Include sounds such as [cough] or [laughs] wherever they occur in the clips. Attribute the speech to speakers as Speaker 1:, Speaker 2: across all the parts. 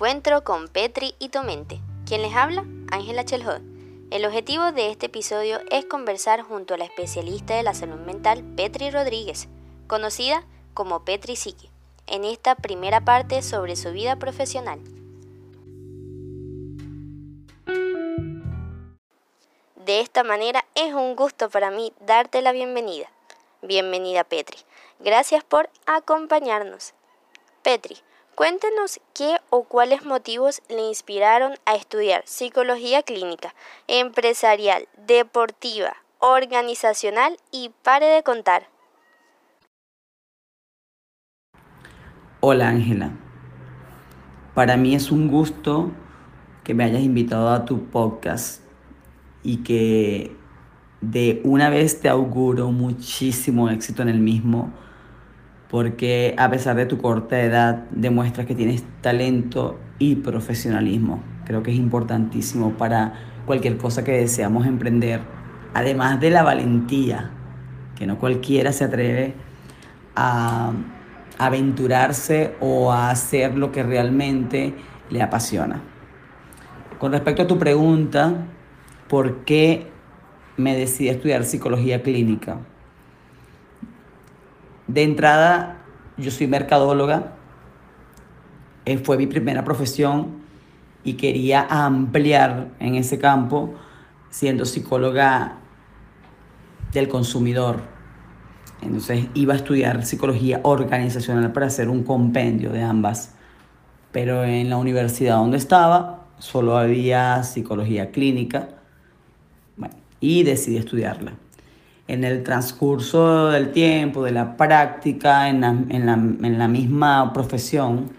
Speaker 1: Encuentro con Petri y Tomente. ¿Quién les habla? Ángela Chelhod. El objetivo de este episodio es conversar junto a la especialista de la salud mental Petri Rodríguez, conocida como Petri Psique, en esta primera parte sobre su vida profesional. De esta manera es un gusto para mí darte la bienvenida. Bienvenida Petri. Gracias por acompañarnos. Petri, cuéntenos qué o cuáles motivos le inspiraron a estudiar psicología clínica, empresarial, deportiva, organizacional y pare de contar.
Speaker 2: Hola Ángela, para mí es un gusto que me hayas invitado a tu podcast y que de una vez te auguro muchísimo éxito en el mismo porque a pesar de tu corta edad demuestras que tienes talento y profesionalismo. Creo que es importantísimo para cualquier cosa que deseamos emprender, además de la valentía, que no cualquiera se atreve a aventurarse o a hacer lo que realmente le apasiona. Con respecto a tu pregunta, ¿por qué me decidí a estudiar psicología clínica? De entrada, yo soy mercadóloga, eh, fue mi primera profesión y quería ampliar en ese campo siendo psicóloga del consumidor. Entonces iba a estudiar psicología organizacional para hacer un compendio de ambas. Pero en la universidad donde estaba solo había psicología clínica y decidí estudiarla en el transcurso del tiempo, de la práctica, en la, misma profesión.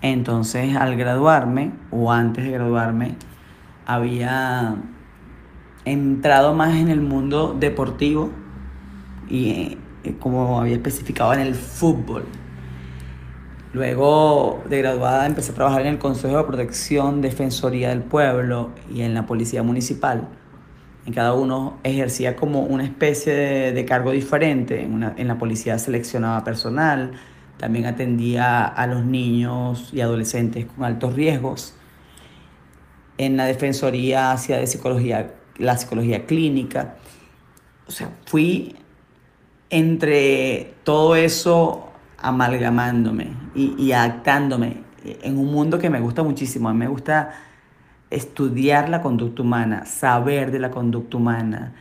Speaker 2: Entonces, al graduarme, o antes de graduarme, había entrado más en el mundo deportivo y eh, como había especificado en el fútbol. Luego de graduada empecé a trabajar en el Consejo de Protección, Defensoría del Pueblo y en la Policía Municipal en cada uno ejercía como una especie de, cargo diferente. En, la policía seleccionaba personal, también atendía a los niños y adolescentes con altos riesgos. En la defensoría hacía de psicología, la psicología clínica. O sea, fui entre todo eso amalgamándome y, y adaptándome en un mundo que me gusta muchísimo. A mí me gusta estudiar la conducta humana, saber de la conducta humana,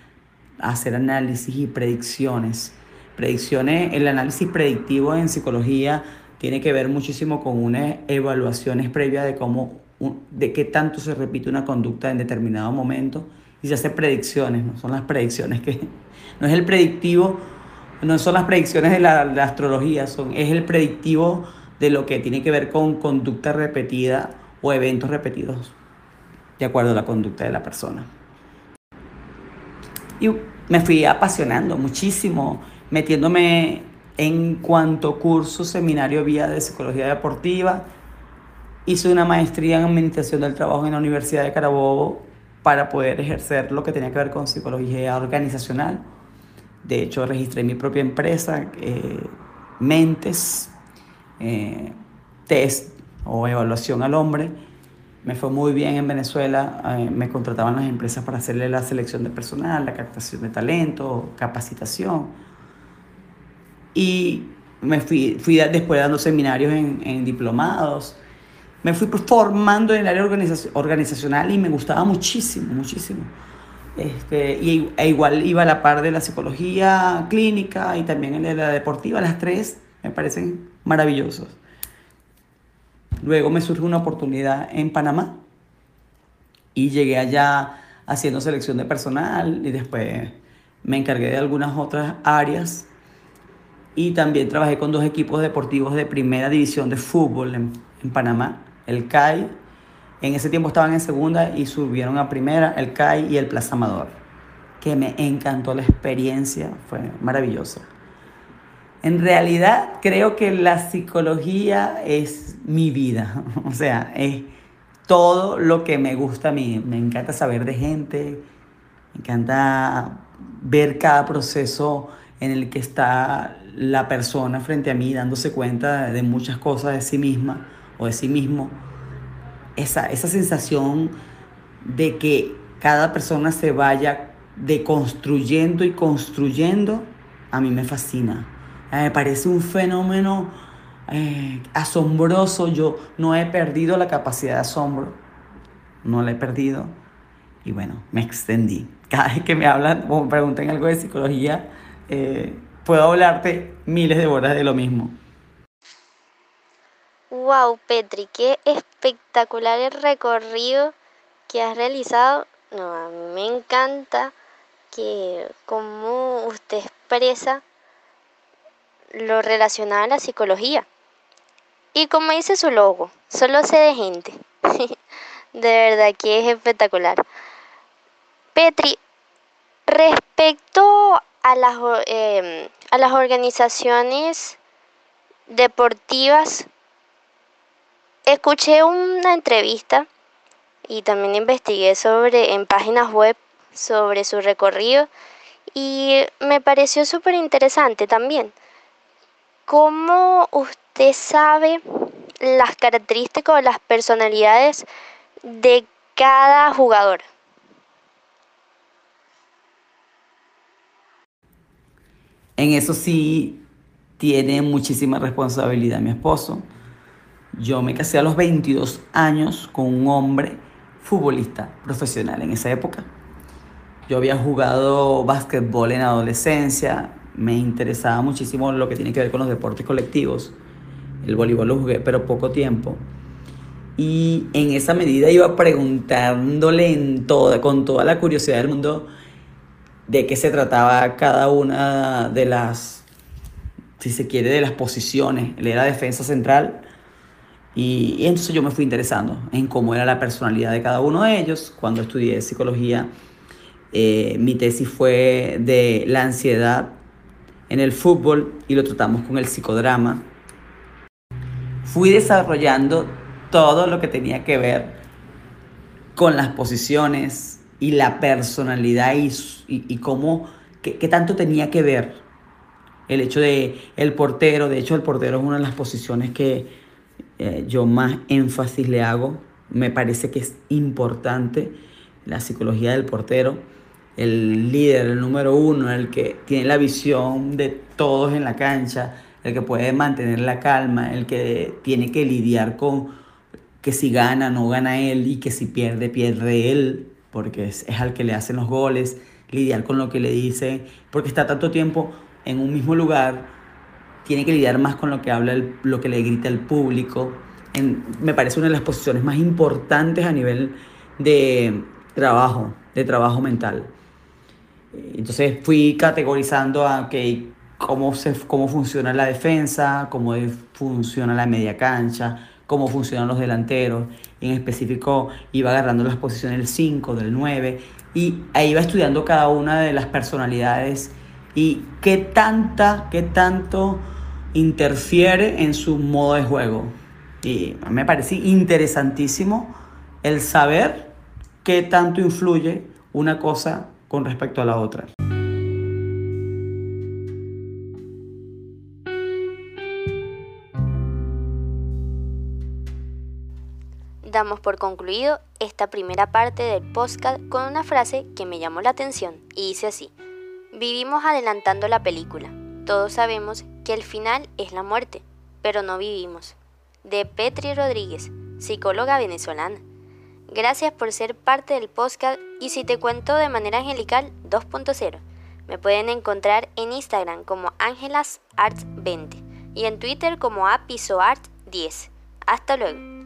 Speaker 2: hacer análisis y predicciones. Predicciones, el análisis predictivo en psicología tiene que ver muchísimo con unas evaluaciones previas de cómo, de qué tanto se repite una conducta en determinado momento y se hace predicciones, no son las predicciones que, [laughs] no es el predictivo, no son las predicciones de la, astrología, son, es el predictivo de lo que tiene que ver con conducta repetida o eventos repetidos de acuerdo a la conducta de la persona. Y me fui apasionando muchísimo, metiéndome en cuanto curso, seminario vía de psicología deportiva. Hice una maestría en administración del trabajo en la Universidad de Carabobo para poder ejercer lo que tenía que ver con psicología organizacional. De hecho, registré mi propia empresa, eh, Mentes, eh, Test o Evaluación al Hombre me fue muy bien en Venezuela, eh, me contrataban las empresas para hacerle la selección de personal, la captación de talento, capacitación. Y me fui, fui después dando seminarios en, diplomados. Me fui formando en el área organizacional y me gustaba muchísimo, muchísimo. Este, y, e igual iba a la par de la psicología clínica y también en la deportiva, las tres me parecen maravillosos. Luego me surge una oportunidad en Panamá y llegué allá haciendo selección de personal y después me encargué de algunas otras áreas y también trabajé con dos equipos deportivos de primera división de fútbol en, Panamá, el CAI. En ese tiempo estaban en segunda y subieron a primera el CAI y el Plaza Amador, que me encantó la experiencia, fue maravillosa. En realidad creo que la psicología es mi vida, [laughs] o sea, es todo lo que me gusta a mí. Me encanta saber de gente, me encanta ver cada proceso en el que está la persona frente a mí dándose cuenta de muchas cosas de sí misma o de sí mismo, esa, esa sensación de que cada persona se vaya deconstruyendo y construyendo, a mí me fascina. Me parece un fenómeno eh, asombroso. Yo no he perdido la capacidad de asombro. No la he perdido. Y bueno, me extendí. Cada vez que me hablan o me preguntan algo de psicología, eh, puedo hablarte miles de horas de lo mismo.
Speaker 1: Wow, Petri, qué espectacular el recorrido que has realizado. No, a mí me encanta que cómo usted expresa lo relacionado a la psicología. Y como dice su logo, solo sé de gente. [laughs] de verdad que es espectacular. Petri, respecto a las, em, a las organizaciones deportivas, escuché una entrevista y también investigué sobre en páginas web sobre su recorrido y me pareció súper interesante también. ¿Cómo usted sabe las características o las personalidades de cada jugador?
Speaker 2: En eso sí tiene muchísima responsabilidad mi esposo. Yo me casé a los 22 años con un hombre futbolista profesional en esa época. Yo había jugado básquetbol en adolescencia, me interesaba muchísimo lo que tiene que ver con los deportes colectivos. El voleibol lo jugué, pero poco tiempo. Y en esa medida iba preguntándole en toda, con toda la curiosidad del mundo de qué se trataba cada una de las, si se quiere, de las posiciones. Él era defensa central. Y, entonces yo me fui interesando en cómo era la personalidad de cada uno de ellos. Cuando estudié psicología, eh, mi tesis fue de la ansiedad en el fútbol y lo tratamos con el psicodrama. Fui desarrollando todo lo que tenía que ver con las posiciones y la personalidad y, y, cómo, qué, tanto tenía que ver el hecho de el portero. De hecho, el portero es una de las posiciones que eh, yo más énfasis le hago. Me parece que es importante la psicología del portero el líder, el número uno, el que tiene la visión de todos en la cancha, el que puede mantener la calma, el que tiene que lidiar con que si gana, no gana él y que si pierde, pierde él, porque es, al que le hacen los goles, lidiar con lo que le dice, porque está tanto tiempo en un mismo lugar, tiene que lidiar más con lo que habla, lo que le grita el público. me parece una de las posiciones más importantes a nivel de trabajo, de trabajo mental. Entonces fui categorizando a cómo, se, cómo funciona la defensa, cómo funciona la media cancha, cómo funcionan los delanteros. En específico iba agarrando las posiciones del 5, del 9 y ahí iba estudiando cada una de las personalidades y qué tanta, qué tanto interfiere en su modo de juego. Y me parece interesantísimo el saber qué tanto influye una cosa con respecto a la otra.
Speaker 1: Damos por concluido esta primera parte del podcast con una frase que me llamó la atención y dice así, vivimos adelantando la película, todos sabemos que el final es la muerte, pero no vivimos. De Petri Rodríguez, psicóloga venezolana. Gracias por ser parte del podcast y si te cuento de manera angelical 2.0. Me pueden encontrar en Instagram como AngelasArt20 y en Twitter como ApisoArt10. Hasta luego.